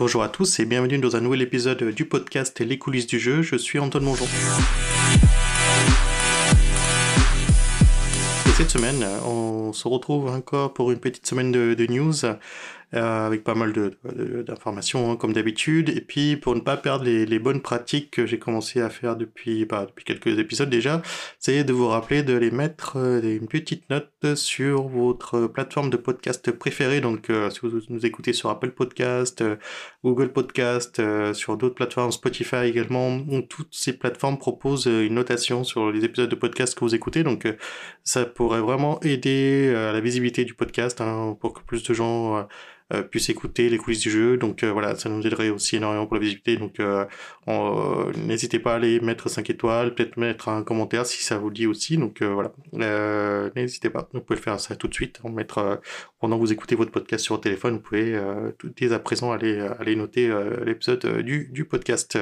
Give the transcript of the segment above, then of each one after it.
Bonjour à tous et bienvenue dans un nouvel épisode du podcast Les coulisses du jeu. Je suis Antoine Mongeon. Et cette semaine, on se retrouve encore pour une petite semaine de, de news. Euh, avec pas mal d'informations hein, comme d'habitude. Et puis pour ne pas perdre les, bonnes pratiques que j'ai commencé à faire depuis, bah, depuis quelques épisodes déjà, c'est de vous rappeler de les mettre euh, une petite note sur votre plateforme de podcast préférée. Donc euh, si vous nous écoutez sur Apple Podcast, Google Podcast, sur d'autres plateformes, Spotify également, toutes ces plateformes proposent une notation sur les épisodes de podcast que vous écoutez. Donc ça pourrait vraiment aider à la visibilité du podcast hein, pour que plus de gens puissent écouter les coulisses du jeu. Donc euh, voilà, ça nous aiderait aussi énormément pour la visibilité. Donc euh, n'hésitez pas à aller mettre 5 étoiles, peut-être mettre un commentaire si ça vous dit aussi. Donc voilà, n'hésitez pas. Vous pouvez faire ça tout de suite. En mettre pendant que vous écoutez votre podcast sur votre téléphone, vous pouvez dès à présent aller aller noter l'épisode du, du podcast.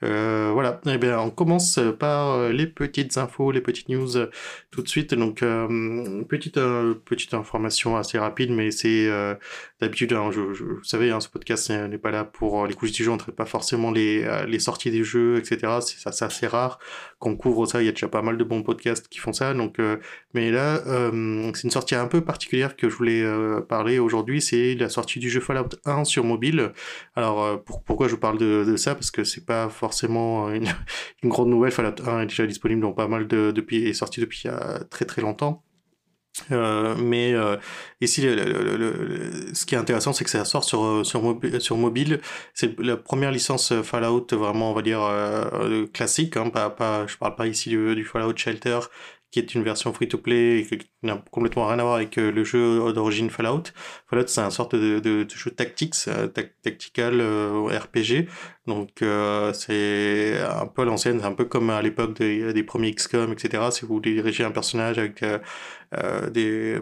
voilà. Eh bien, on commence par les petites infos, les petites news tout de suite. Donc petite petite information assez rapide, mais c'est d'habitude Hein, vous savez, hein, ce podcast n'est pas là pour euh, les coulisses du jeu, on ne traite pas forcément les, euh, sorties des jeux, etc. C'est assez rare qu'on couvre ça. Il y a déjà pas mal de bons podcasts qui font ça. Donc, euh, mais là, c'est une sortie un peu particulière que je voulais parler aujourd'hui. C'est la sortie du jeu Fallout 1 sur mobile. Alors, pourquoi je vous parle de, ça? Parce que c'est pas forcément une, une, grande nouvelle. Fallout 1 est déjà disponible dans pas mal de depuis est sorti depuis très très longtemps. Euh, mais euh, ici, le, le, le, ce qui est intéressant, c'est que ça sort sur sur, mobi sur mobile. C'est la première licence Fallout vraiment, on va dire euh, classique. Hein, pas, pas, je parle pas ici du, Fallout Shelter qui est une version free-to-play qui n'a complètement rien à voir avec euh, le jeu d'origine Fallout. Fallout, c'est un sorte de, de, de jeu tactics, euh, tactical euh, RPG. Donc c'est un peu à l'ancienne, c'est un peu comme à l'époque des, des premiers XCOM, etc. Si vous dirigez un personnage avec des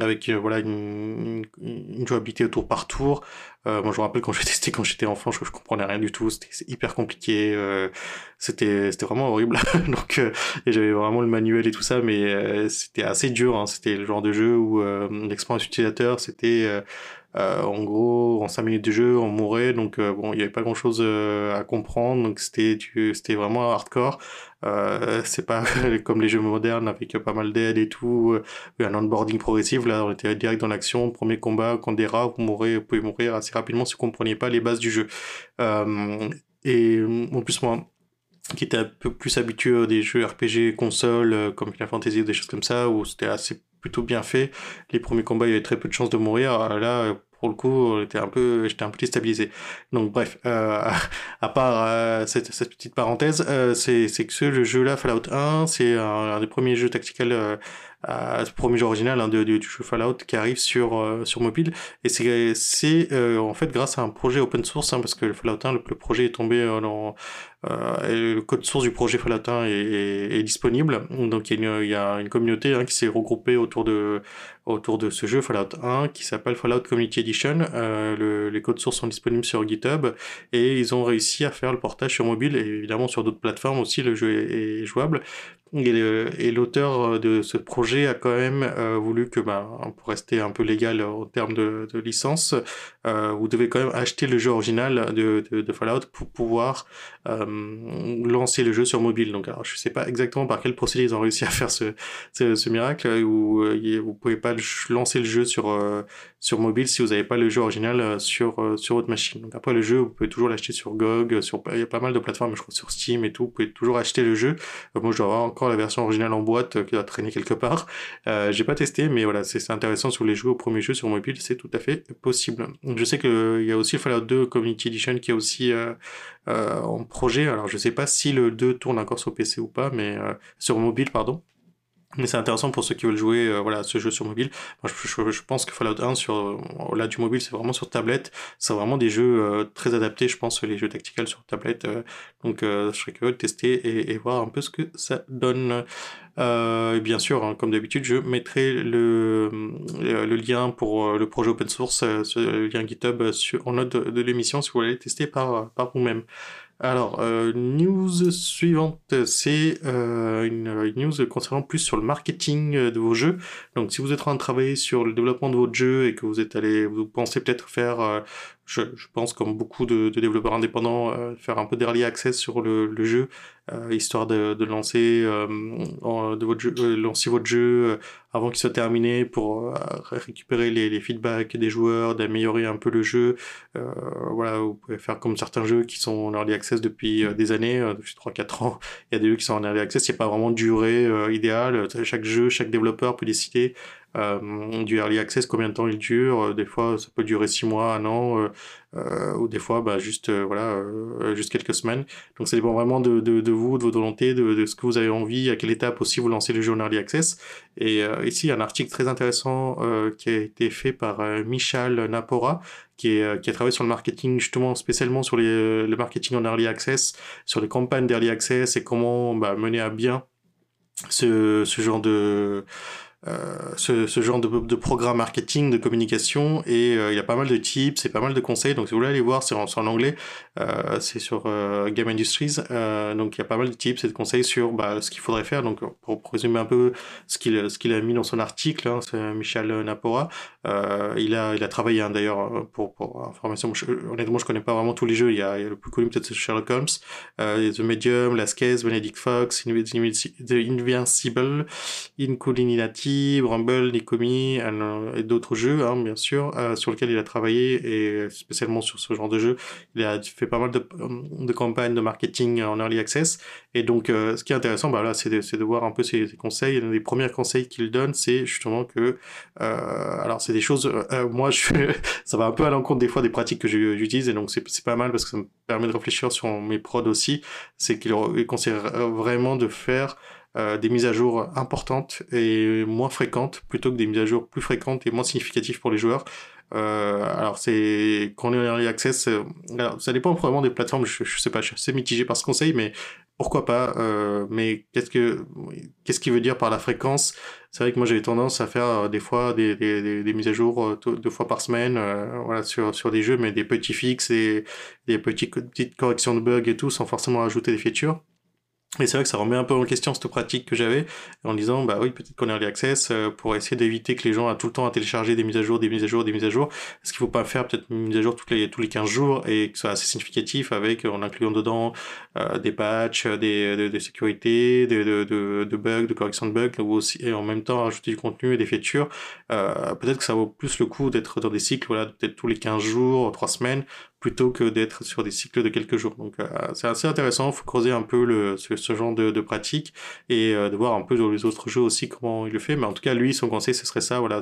avec voilà une, une, jouabilité au tour par tour. moi, je me rappelle quand j'ai testé quand j'étais enfant, je, je comprenais rien du tout. C'était hyper compliqué. c'était c'était vraiment horrible. Donc et j'avais vraiment le manuel et tout ça, mais c'était assez dur Hein. C'était le genre de jeu où euh, l'expérience utilisateur, c'était euh, euh, en gros, en 5 minutes de jeu, on mourait, donc bon, il n'y avait pas grand-chose à comprendre, donc c'était vraiment hardcore. c'est pas comme les jeux modernes avec pas mal d'aide et tout, un onboarding progressif. Là, on était direct dans l'action, premier combat contre des rats, vous mourrez, pouvez mourir assez rapidement si vous compreniez pas les bases du jeu. et en plus, moi, qui était un peu plus habitué à des jeux RPG console euh, comme Final Fantasy ou des choses comme ça où c'était assez plutôt bien fait. Les premiers combats, il y avait très peu de chances de mourir. Euh, là, pour le coup, j'étais un peu, j'étais un peu déstabilisé. Donc bref, euh, à part euh, cette, cette, petite parenthèse, euh, c'est, que ce jeu-là, Fallout 1, c'est un, des premiers jeux tactical euh, premier jeu original hein, du jeu Fallout qui arrive sur euh, sur mobile. Et c'est euh, en fait grâce à un projet open source hein, parce que le Fallout 1 le, projet est tombé dans et le code source du projet Fallout 1 est, disponible. Donc il y a une, communauté hein, qui s'est regroupée autour de autour de ce jeu Fallout 1 qui s'appelle Fallout Community Edition. Le, les codes sources sont disponibles sur GitHub et ils ont réussi à faire le portage sur mobile et évidemment sur d'autres plateformes aussi le jeu est jouable et l'auteur de ce projet a quand même euh, voulu que, bah, pour rester un peu légal en termes de, licence, euh, vous devez quand même acheter le jeu original de, Fallout pour pouvoir euh, lancer le jeu sur mobile. Donc, alors, je sais pas exactement par quel procédé ils ont réussi à faire ce, miracle où euh, vous pouvez pas lancer le jeu sur euh, sur mobile si vous n'avez pas le jeu original euh, sur euh, sur votre machine. Donc après le jeu, vous pouvez toujours l'acheter sur GOG, il y a pas mal de plateformes, je crois sur Steam et tout. Vous pouvez toujours acheter le jeu. moi, je dois avoir la version originale en boîte qui doit traîner quelque part. Euh, j'ai pas testé, mais voilà, c'est intéressant si vous voulez au premier jeu sur mobile, c'est tout à fait possible. Je sais qu'il y a aussi Fallout 2 Community Edition qui est aussi euh, euh, en projet. Alors je sais pas si le 2 tourne encore sur PC ou pas, mais sur mobile, pardon. Mais c'est intéressant pour ceux qui veulent jouer euh, voilà, ce jeu sur mobile. Je, pense que Fallout 1, sur, au-delà du mobile, c'est vraiment sur tablette. C'est vraiment des jeux euh, très adaptés, je pense, les jeux tactical sur tablette. Euh, donc, je serais curieux de tester et, voir un peu ce que ça donne. bien sûr, hein, comme d'habitude, je mettrai le, le lien pour le projet open source, ce lien GitHub en note de, l'émission si vous voulez tester par vous-même. Alors, euh, news suivante, c'est euh, une, une, news concernant plus sur le marketing euh, de vos jeux. Donc, si vous êtes en train de travailler sur le développement de votre jeu et que vous êtes allé, vous pensez peut-être faire, euh, je, pense, comme beaucoup de, développeurs indépendants, faire un peu d'early access sur le, le jeu, histoire de, de lancer, de votre jeu, lancer votre jeu avant qu'il soit terminé pour récupérer les, les, feedbacks des joueurs, d'améliorer un peu le jeu. voilà, vous pouvez faire comme certains jeux qui sont en early access depuis des années, depuis 3-4 ans. Il y a des jeux qui sont en early access, il n'y a pas vraiment de durée idéale. Chaque jeu, chaque développeur peut décider euh, du early access, combien de temps il dure euh, Des fois, ça peut durer six mois, un an, euh, ou des fois, bah, juste voilà, juste quelques semaines. Donc, ça dépend vraiment de, de, vous, de votre volonté, de, de, ce que vous avez envie, à quelle étape aussi vous lancez le jeu en early access. Et ici, il y a un article très intéressant qui a été fait par Michal Napora, qui, est, qui a travaillé sur le marketing, justement, spécialement sur les, le marketing en early access, sur les campagnes d'early access et comment bah, mener à bien ce, ce genre de euh, ce, ce, genre de, de, programme marketing, de communication, et euh, il y a pas mal de tips et pas mal de conseils. Donc si vous voulez aller voir, c'est en, en, anglais, euh, c'est sur euh, Game Industries. donc il y a pas mal de tips et de conseils sur bah, ce qu'il faudrait faire. Donc pour, résumer un peu ce qu'il ce qu'il a mis dans son article, hein, c'est Michel Napora. Il a il a travaillé hein, d'ailleurs pour pour information. honnêtement, je connais pas vraiment tous les jeux. Il y a, le plus connu peut-être Sherlock Holmes, The Medium, Last Case, Benedict Fox, The Invincible, Inculinati Bramble, Nikomi et d'autres jeux, hein, bien sûr, euh, sur lesquels il a travaillé et spécialement sur ce genre de jeu, il a fait pas mal de campagnes de marketing en early access. Et donc, euh, ce qui est intéressant, bah c'est de, voir un peu ses, conseils. Et un des premiers conseils qu'il donne, c'est justement que, euh, alors, c'est des choses, moi, je ça va un peu à l'encontre des fois des pratiques que j'utilise, et donc c'est pas mal parce que ça me permet de réfléchir sur mes prods aussi. C'est qu'il conseille vraiment de faire euh, des mises à jour importantes et moins fréquentes plutôt que des mises à jour plus fréquentes et moins significatives pour les joueurs. Euh, alors c'est quand on est en early access, euh, alors, ça dépend vraiment des plateformes. Je, je, sais pas, je suis assez mitigé par ce conseil, mais pourquoi pas euh, Mais qu'est-ce que qu'est-ce qu'il veut dire par la fréquence? C'est vrai que moi j'ai tendance à faire euh, des fois des, des, mises à jour deux fois par semaine, voilà sur sur des jeux, mais des petits fixes et des petites corrections de bugs et tout, sans forcément ajouter des features. Et c'est vrai que ça remet un peu en question cette pratique que j'avais en disant bah oui peut-être qu'on a early access euh, pour essayer d'éviter que les gens aient tout le temps à télécharger des mises à jour, des mises à jour, des mises à jour. Est-ce qu'il faut pas faire peut-être une mise à jour les tous les 15 jours et que ce soit assez significatif avec en incluant dedans euh, des patchs, des de, de sécurité, de, de, bugs, de correction de bugs ou aussi et en même temps ajouter du contenu et des features. Euh, peut-être que ça vaut plus le coup d'être dans des cycles voilà peut-être tous les 15 jours, 3 semaines plutôt que d'être sur des cycles de quelques jours. Donc euh, c'est assez intéressant, il faut creuser un peu le, ce, ce genre de, de pratique et euh, de voir un peu dans les autres jeux aussi comment il le fait. Mais en tout cas, lui, son conseil, ce serait ça, voilà,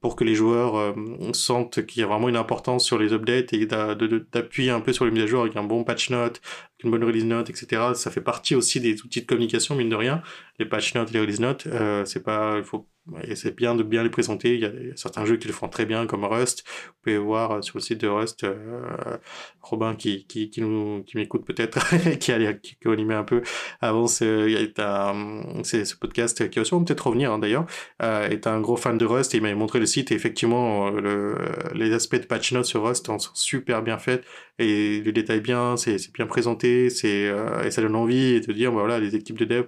pour que les joueurs euh, sentent qu'il y a vraiment une importance sur les updates et d'appuyer un peu sur les mises à jour avec un bon patch note, une bonne release note, etc. Ça fait partie aussi des outils de communication, mine de rien. Les patch notes, les release notes, euh, c'est pas, il faut c'est bien de bien les présenter. Il y a certains jeux qui le font très bien, comme Rust. Vous pouvez voir euh, sur le site de Rust, euh, Robin qui, qui, nous, qui m'écoute peut-être, qui, a, qui, qui animé un peu avant ce, c'est ce podcast qui va sûrement peut-être revenir hein, d'ailleurs, euh, est un gros fan de Rust et il m'a montré le site et effectivement le, les aspects de patch notes sur Rust sont super bien faits et le détail bien, c'est bien présenté, euh, et ça donne envie de dire bah, voilà les équipes de dev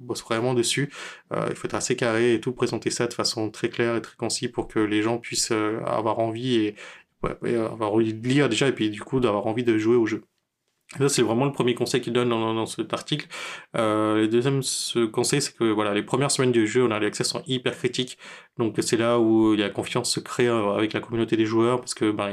bossent vraiment dessus. Euh, il faut être assez carré et tout présenter ça de façon très claire et très concise pour que les gens puissent euh, avoir envie et, de lire déjà et puis du coup d'avoir envie de jouer au jeu. Ça, c'est vraiment le premier conseil qu'il donne dans, cet article. Le deuxième ce conseil, c'est que voilà, les premières semaines du jeu en early access sont hyper critiques. Donc c'est là où la confiance se crée avec la communauté des joueurs, parce que ben,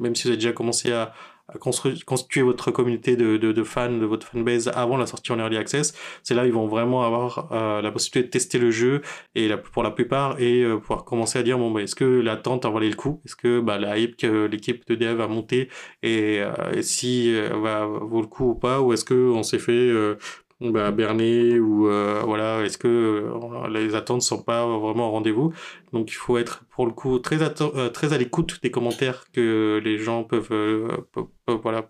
même si vous avez déjà commencé à, constituer votre communauté de, de, de, fans, de votre fanbase avant la sortie en early access, c'est là ils vont vraiment avoir euh, la possibilité de tester le jeu et la, pour la plupart et euh, pouvoir commencer à dire bon bah, est-ce que l'attente a valé le coup, est-ce que bah, la hype que l'équipe de dev a monté et, euh, et si va vaut le coup ou pas? Ou est-ce que on s'est fait bah, berner ou euh, voilà est-ce que euh, les attentes sont pas vraiment au rendez-vous? Donc il faut être pour le coup très euh, à l'écoute des commentaires que les gens peuvent, voilà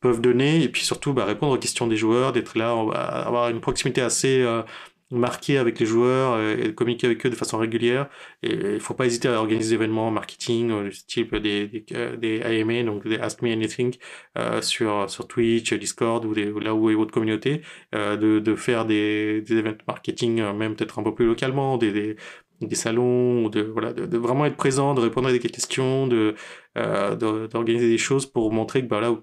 peuvent donner. Et puis surtout bah, répondre aux questions des joueurs d'être là avoir une proximité assez marquer avec les joueurs euh, et, communiquer avec eux de façon régulière. Et il faut pas hésiter à organiser des événements marketing, euh, type des, des, euh, des, AMA, donc des Ask Me Anything, euh, sur, sur Twitch, Discord ou des, là où est votre communauté, euh, de, de faire des, des événements marketing, même peut-être un peu plus localement, des, des des salons, de, voilà, de, vraiment être présent, de répondre à des questions, de, d'organiser des choses pour montrer que bah, là,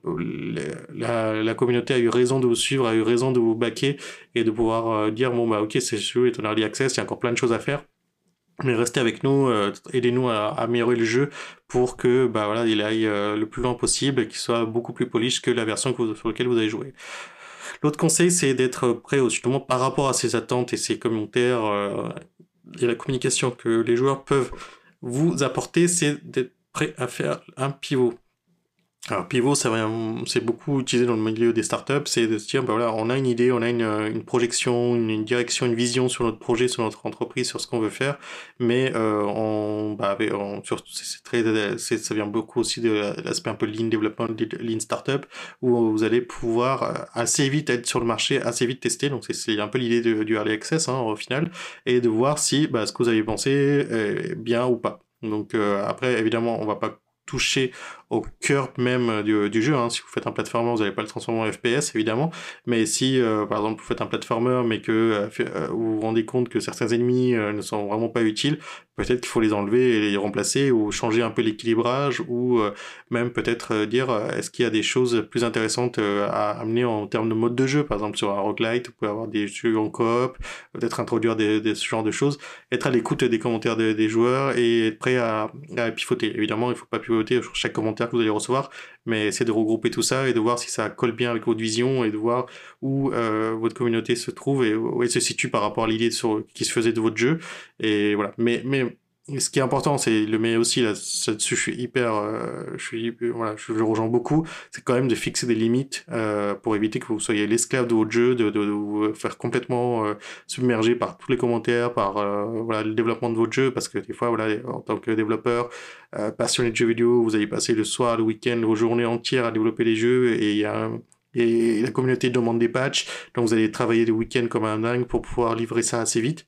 la, la, communauté a eu raison de vous suivre, a eu raison de vous baquer et de pouvoir dire bon bah ok c'est jeu est en early access, il y a encore plein de choses à faire mais restez avec nous, euh, aidez-nous à, améliorer le jeu pour que bah voilà, il aille euh, le plus loin possible et qu'il soit beaucoup plus polish que la version sur laquelle vous avez joué. L'autre conseil, c'est d'être prêt justement par rapport à ces attentes et ces commentaires euh, et la communication que les joueurs peuvent vous apporter, c'est d'être prêt à faire un pivot. Alors pivot, c'est beaucoup utilisé dans le milieu des startups, c'est de se dire, bah voilà, on a une idée, on a une, une projection, une, direction, une vision sur notre projet, sur notre entreprise, sur ce qu'on veut faire, mais euh, on, bah, on, c'est très, ça vient beaucoup aussi de l'aspect un peu lean development, lean startup, où vous allez pouvoir euh, assez vite être sur le marché, assez vite tester, donc c'est un peu l'idée du early access hein, au final, et de voir si bah, ce que vous avez pensé est bien ou pas. Donc euh, après, évidemment, on va pas toucher au cœur même du, jeu. Hein. Si vous faites un platformer, vous n'allez pas le transformer en FPS, évidemment. Mais si, euh, par exemple, vous faites un platformer, mais que euh, euh, vous vous rendez compte que certains ennemis ne sont vraiment pas utiles, peut-être qu'il faut les enlever et les remplacer, ou changer un peu l'équilibrage, ou même peut-être dire, est-ce qu'il y a des choses plus intéressantes à amener en termes de mode de jeu? Par exemple, sur un roguelite, vous pouvez avoir des jeux en coop, peut-être introduire des, des, ce genre de choses, être à l'écoute des commentaires des joueurs et être prêt à, à pivoter. Évidemment, il ne faut pas pivoter sur chaque commentaire que vous allez recevoir, mais c'est de regrouper tout ça et de voir si ça colle bien avec votre vision et de voir où euh, votre communauté se trouve et où elle se situe par rapport à l'idée qui se faisait de votre jeu. Et voilà. Mais, mais ce qui est important, c'est le mais aussi là, dessus je suis hyper, euh, je suis voilà, je, le rejoins beaucoup, c'est quand même de fixer des limites euh, pour éviter que vous soyez l'esclave de votre jeu, de, de, vous faire complètement euh, submerger par tous les commentaires, par voilà le développement de votre jeu, parce que des fois voilà en tant que développeur passionné de jeux vidéo, vous allez passer le soir, le week-end, vos journées entières à développer les jeux et il y a et la communauté demande des patchs, donc vous allez travailler le week-end comme un dingue pour pouvoir livrer ça assez vite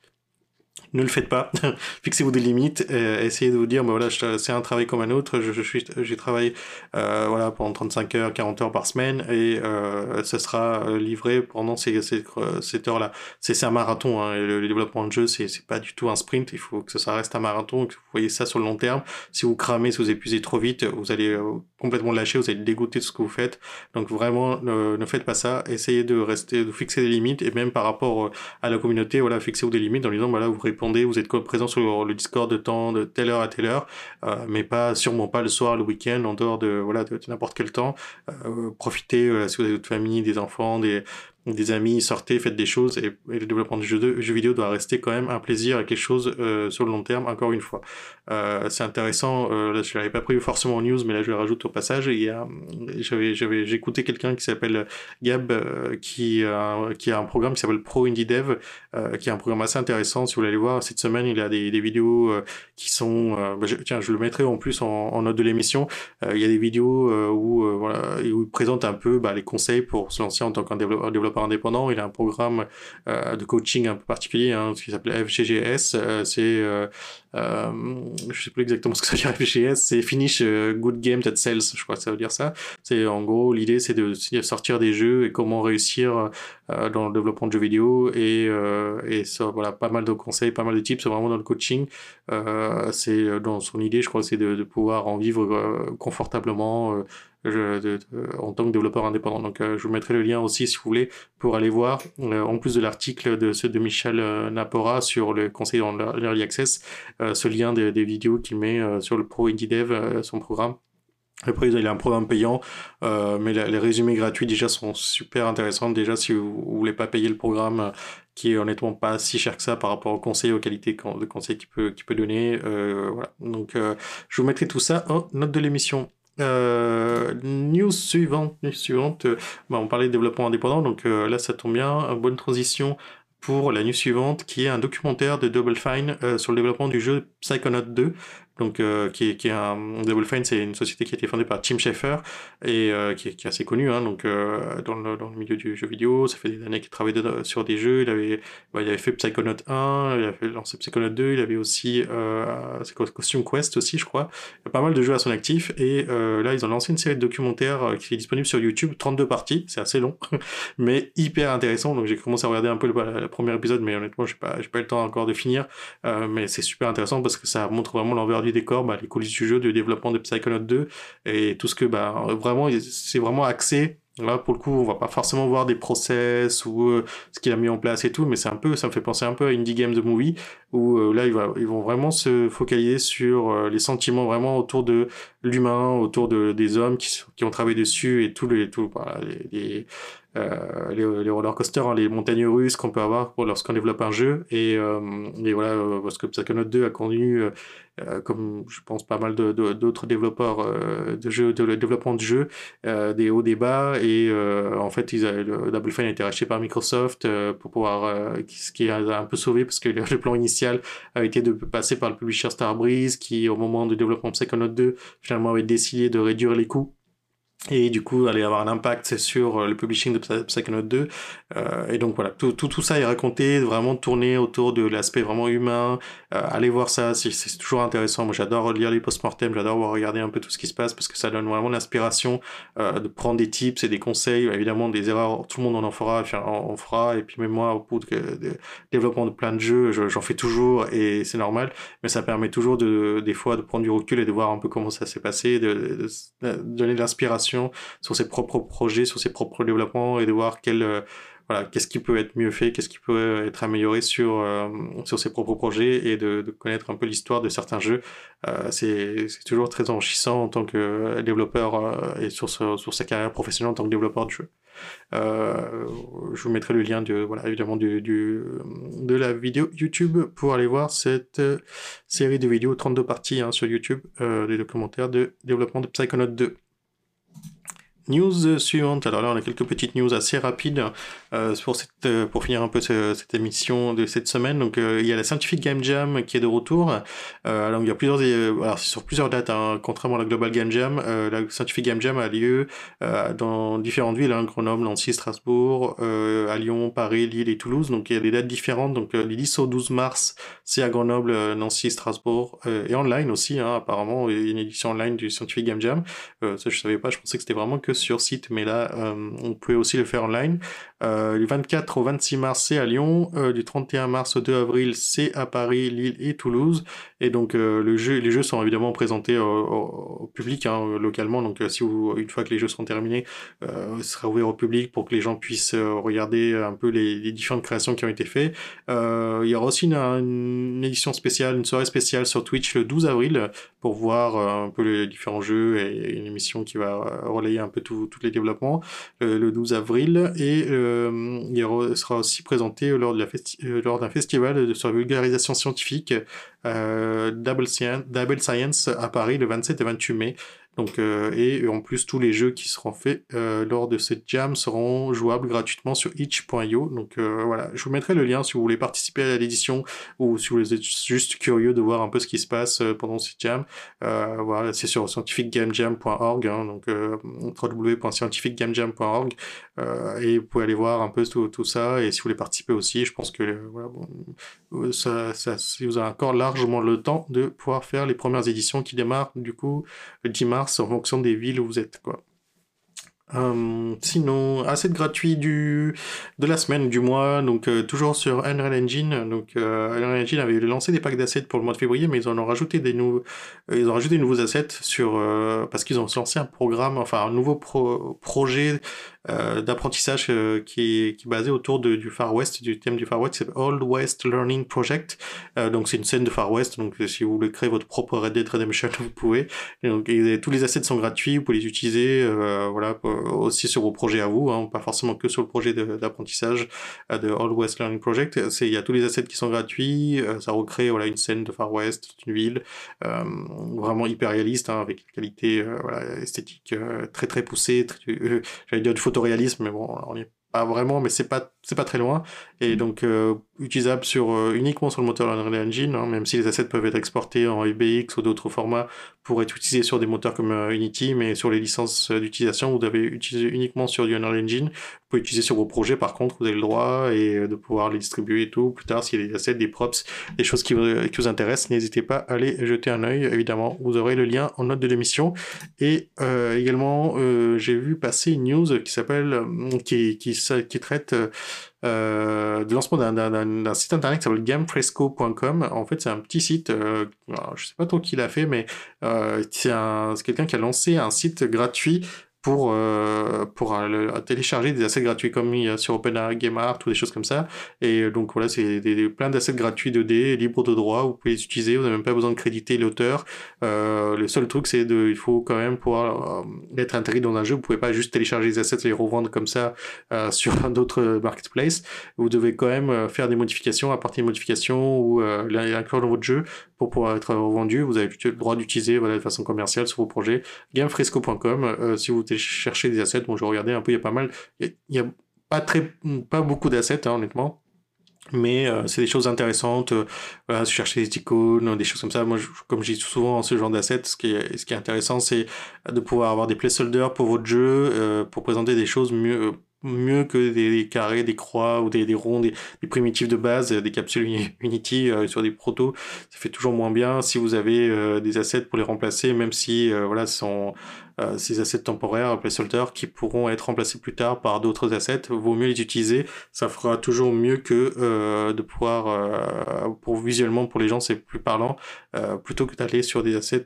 ne le faites pas. Fixez-vous des limites. Euh, essayez de vous dire, bah voilà, c'est un travail comme un autre. Je, je suis, j'ai travaillé euh, voilà pendant 35 heures, 40 heures par semaine, et euh, ça sera euh, livré pendant ces, ces, cette heure-là. C'est un marathon. Hein, le, développement de jeu, c'est pas du tout un sprint. Il faut que ça reste un marathon, que vous voyez ça sur le long terme. Si vous cramez, si vous épuisez trop vite, vous allez euh, complètement lâcher, vous allez dégoûter de ce que vous faites. Donc vraiment, ne, ne faites pas ça. Essayez de rester, de fixer des limites, et même par rapport à la communauté, voilà, fixez-vous des limites en disant, voilà, vous répondez, vous êtes présent sur le Discord de temps, de telle heure à telle heure, euh, mais pas sûrement pas le soir, le week-end, en dehors de voilà de, n'importe quel temps. Euh, profitez si vous avez votre famille, des enfants, des amis, sortez, faites des choses, et, le développement du jeu, de, vidéo doit rester quand même un plaisir et quelque chose euh, sur le long terme, encore une fois. Euh, c'est intéressant, euh, là je l'avais pas pris forcément en news, mais là je le rajoute au passage, j'avais, j'ai écouté quelqu'un qui s'appelle Gab, euh, qui, a, qui a un programme qui s'appelle Pro Indie Dev, euh, qui est un programme assez intéressant, si vous voulez aller voir, cette semaine il a des, des vidéos qui sont, bah, tiens, je le mettrai en plus en, note de l'émission, il y a des vidéos où, voilà, il présente un peu bah, les conseils pour se lancer en tant qu'un développeur indépendant. Il a un programme euh, de coaching un peu particulier, hein, qui s'appelle FGGS. Euh, c'est, euh, je sais plus exactement ce que ça veut dire FGGS. C'est Finish Good Game That Sells. Je crois que ça veut dire ça. C'est en gros l'idée, c'est de sortir des jeux et comment réussir dans le développement de jeux vidéo et et ça voilà pas mal de conseils, pas mal de tips vraiment dans le coaching. c'est dans son idée, je crois, c'est de, pouvoir en vivre confortablement en tant que développeur indépendant. Donc euh, je vous mettrai le lien aussi si vous voulez pour aller voir, euh, en plus de l'article de ceux de Michel euh, Napora sur le conseil dans l'Early Access, ce lien des, vidéos qu'il met sur le Pro Indie Dev, son programme. Après, il a un programme payant, mais les résumés gratuits déjà sont super intéressants. Déjà, si vous, voulez pas payer le programme, qui est honnêtement pas si cher que ça par rapport aux conseils, aux qualités de conseils qu'il peut, peut donner. voilà. Donc, je vous mettrai tout ça en note de l'émission. Euh, news suivante. Euh, bah, on parlait de développement indépendant, donc euh, là ça tombe bien, bonne transition pour la news suivante, qui est un documentaire de Double Fine sur le développement du jeu Psychonaut 2. Donc qui est, qui un Double Fine, c'est une société qui a été fondée par Tim Schafer et qui est, qui, est, assez connu, hein, donc dans le, dans, le, milieu du jeu vidéo. Ça fait des années qu'il travaille sur des jeux. Il avait, il avait fait Psychonaut 1, il avait lancé Psychonaut 2, il avait aussi Costume Quest aussi, je crois. Il y a pas mal de jeux à son actif et là, ils ont lancé une série de documentaires qui est disponible sur YouTube, 32 parties, c'est assez long, mais hyper intéressant. Donc j'ai commencé à regarder un peu le, premier épisode, mais honnêtement, j'ai pas, pas eu le temps encore de finir. Euh, mais c'est super intéressant parce que ça montre vraiment l'envers du décor, bah, les coulisses du jeu, du développement de Psychonaut 2 et tout ce que, bah, vraiment, c'est vraiment axé. Là, pour le coup, on va pas forcément voir des process ou euh, ce qu'il a mis en place et tout, mais c'est un peu, ça me fait penser un peu à Indie Game The Movie, où euh, là, ils, vont vraiment se focaliser sur euh, les sentiments vraiment autour de l'humain, autour de, des hommes qui, ont travaillé dessus et les, tout, voilà, les, euh, les, les roller coasters, hein, les montagnes russes qu'on peut avoir lorsqu'on développe un jeu. Et, euh, et voilà, euh, parce que Psychonaut 2 a connu, comme je pense pas mal d'autres développeurs de jeux, de développement de jeux, des hauts, des bas. Et en fait, ils le Double Fine a été racheté par Microsoft pour pouvoir, ce qui a un peu sauvé parce que le plan initial a été de passer par le publisher Starbreeze qui, au moment du développement de Psychonaut 2, finalement avait décidé de réduire les coûts et du coup allait avoir un impact sur euh, le publishing de Psychonaut 2 euh, et donc voilà tout, tout, tout ça est raconté vraiment tourné autour de l'aspect vraiment humain. Euh, allez voir ça c'est toujours intéressant. Moi j'adore lire les post-mortem j'adore regarder un peu tout ce qui se passe parce que ça donne vraiment l'inspiration de prendre des tips et des conseils. Évidemment des erreurs tout le monde en en fera on, fera. Et puis même moi au bout de, développement de plein de jeux j'en fais toujours et c'est normal. Mais ça permet toujours de des fois de prendre du recul et de voir un peu comment ça s'est passé de donner de l'inspiration sur ses propres projets, sur ses propres développements et de voir quel, euh, voilà, qu'est-ce qui peut être mieux fait, qu'est-ce qui peut être amélioré sur, euh, sur ses propres projets et de, connaître un peu l'histoire de certains jeux. Euh, c'est, toujours très enrichissant en tant que développeur euh, et sur, sur sa carrière professionnelle en tant que développeur de. Euh, je vous mettrai le lien de, voilà, évidemment du, de la vidéo YouTube pour aller voir cette série de vidéos 32 parties hein, sur YouTube, euh, des documentaires de développement de Psychonaut 2. News suivante. Alors là, on a quelques petites news assez rapides euh, pour, cette, euh, pour finir un peu cette émission de cette semaine. Donc, euh, il y a la Scientific Game Jam qui est de retour. Alors, il y a plusieurs, alors c'est sur plusieurs dates. Hein, contrairement à la Global Game Jam, la Scientific Game Jam a lieu dans différentes villes, hein, Grenoble, Nancy, Strasbourg, à Lyon, Paris, Lille et Toulouse. Donc, il y a des dates différentes. Donc, les 10 au 12 mars, c'est à Grenoble, Nancy, Strasbourg et online aussi. Hein, apparemment, il y a une édition online du Scientific Game Jam. ça, je savais pas. Je pensais que c'était vraiment que sur site, mais là, euh, on peut aussi le faire online. Euh, du 24 au 26 mars, c'est à Lyon. Euh, du 31 mars au 2 avril, c'est à Paris, Lille et Toulouse. Et donc, le jeu, les jeux sont évidemment présentés au, public hein, localement. Donc, si une fois que les jeux seront terminés, ce sera ouvert au public pour que les gens puissent regarder un peu les, différentes créations qui ont été faites. il y aura aussi une, édition spéciale, une soirée spéciale sur Twitch le 12 avril pour voir un peu les différents jeux et une émission qui va relayer un peu tous les développements euh, le 12 avril et euh, il sera aussi présenté lors d'un euh, lors festival sur la vulgarisation scientifique Science, Double Science à Paris le 27 et 28 mai. Euh, et en plus, tous les jeux qui seront faits euh, lors de cette jam seront jouables gratuitement sur itch.io. Donc euh, voilà, je vous mettrai le lien si vous voulez participer à l'édition ou si vous êtes juste curieux de voir un peu ce qui se passe pendant cette jam. voilà, c'est sur scientificgamejam.org, hein, donc www.scientificgamejam.org. et vous pouvez aller voir un peu tout, ça. Et si vous voulez participer aussi, je pense que voilà, ça, ça, vous avez encore largement le temps de pouvoir faire les premières éditions qui démarrent du coup le 10 mars en fonction des villes où vous êtes, quoi. Euh, sinon, asset gratuit du de la semaine, du mois, donc euh, toujours sur Unreal Engine. Donc euh, Unreal Engine avait lancé des packs d'assets pour le mois de février, mais ils en ont rajouté des nouveaux, ils ont rajouté des nouveaux assets sur parce qu'ils ont lancé un programme, enfin un nouveau projet euh, d'apprentissage euh, qui, est, basé autour de, du Far West, du thème du Far West, c'est Old West Learning Project. Euh, donc c'est une scène de Far West, donc si vous voulez créer votre propre Red Dead Redemption, vous pouvez. Donc tous les assets sont gratuits, vous pouvez les utiliser, voilà, aussi sur vos projets à vous, hein, pas forcément que sur le projet d'apprentissage de, Old West Learning Project. Il y a tous les assets qui sont gratuits, ça recrée voilà une scène de Far West, une ville, vraiment hyper réaliste, hein, avec une qualité esthétique très très poussée, j'allais dire du photoréalisme, mais bon, on est pas vraiment, mais c'est pas c'est pas très loin et donc euh, utilisable sur euh, uniquement sur le moteur Unreal Engine, hein, même si les assets peuvent être exportés en UBX ou d'autres formats pour être utilisés sur des moteurs comme euh, Unity, mais sur les licences d'utilisation, vous devez utiliser uniquement sur du Unreal Engine. Vous pouvez utiliser sur vos projets, par contre, vous avez le droit et de pouvoir les distribuer et tout plus tard s'il y a des assets, des props, des choses qui vous, qui vous intéressent. N'hésitez pas à aller jeter un œil. Évidemment, vous aurez le lien en note de l'émission et également j'ai vu passer une news qui s'appelle qui, qui, qui traite euh, de lancement d'un site internet qui s'appelle gamefresco.com. En fait, c'est un petit site, euh, je sais pas trop qui l'a fait, mais euh, c'est quelqu'un qui a lancé un site gratuit pour, euh, pour télécharger des assets gratuits comme il y a sur OpenAI, ou des choses comme ça. Et euh, donc voilà, c'est des, plein d'assets gratuits 2D, libres de droit, vous pouvez les utiliser, vous n'avez même pas besoin de créditer l'auteur. Euh, le seul truc, c'est de, il faut quand même pouvoir être intégré dans un jeu, vous pouvez pas juste télécharger les assets et les revendre comme ça sur d'autres marketplaces. Vous devez quand même faire des modifications, apporter des modifications ou l'inclure dans votre jeu pour pouvoir être revendu. Vous avez le droit d'utiliser voilà, de façon commerciale sur vos projets. Gamefresco.com, si vous chercher des assets. Bon, je regardais un peu, il y a pas mal. Il y a, pas, très, pas beaucoup d'assets, hein, honnêtement. Mais euh, c'est des choses intéressantes. Euh, voilà, chercher des icônes, des choses comme ça. Moi, comme je dis souvent, ce genre d'assets, ce, qui est, ce qui est intéressant, c'est de pouvoir avoir des placeholders pour votre jeu, euh, pour présenter des choses mieux mieux que des, carrés, des croix ou des, des ronds, des, des, primitifs de base, des capsules Unity sur des protos. Ça fait toujours moins bien si vous avez des assets pour les remplacer, même si voilà, sont euh, ces assets temporaires, placeholders, qui pourront être remplacés plus tard par d'autres assets. Vaut mieux les utiliser. Ça fera toujours mieux que euh, de pouvoir, euh, pour visuellement pour les gens, c'est plus parlant, plutôt que d'aller sur des assets,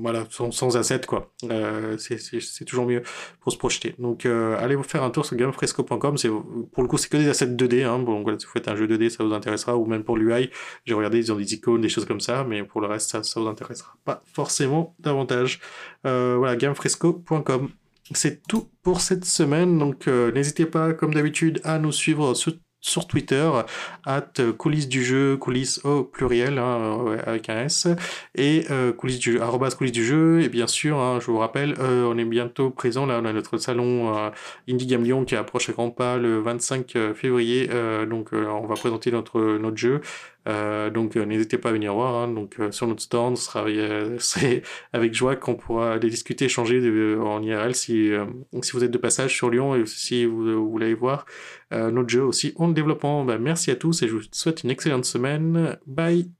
voilà, sans, sans, assets quoi. c'est toujours mieux pour se projeter. Donc allez vous faire un tour sur gamefresco.com. C'est pour le coup c'est que des assets 2D. Hein. Bon si vous faites un jeu 2D, ça vous intéressera, ou même pour l'UI. J'ai regardé, ils ont des icônes, des choses comme ça, mais pour le reste, ça, ça vous intéressera pas forcément davantage. Voilà gamefresco.com. C'est tout pour cette semaine, donc euh, n'hésitez pas, comme d'habitude, à nous suivre sur, Twitter, at coulisses du jeu, coulisses au pluriel, hein, avec un S, et euh, coulisses du jeu, arrobas coulisses du jeu, et bien sûr, hein, je vous rappelle, euh, on est bientôt présent, là, on a notre salon Indie Game Lyon qui approche à grands pas le 25 février, donc on va présenter notre, notre jeu, euh, donc euh, n'hésitez pas à venir voir. Hein. Donc euh, sur notre stand, ce sera c'est avec joie qu'on pourra aller discuter, échanger en IRL si si vous êtes de passage sur Lyon et si vous, voulez voir notre jeu aussi en développement. Bah, merci à tous et je vous souhaite une excellente semaine. Bye.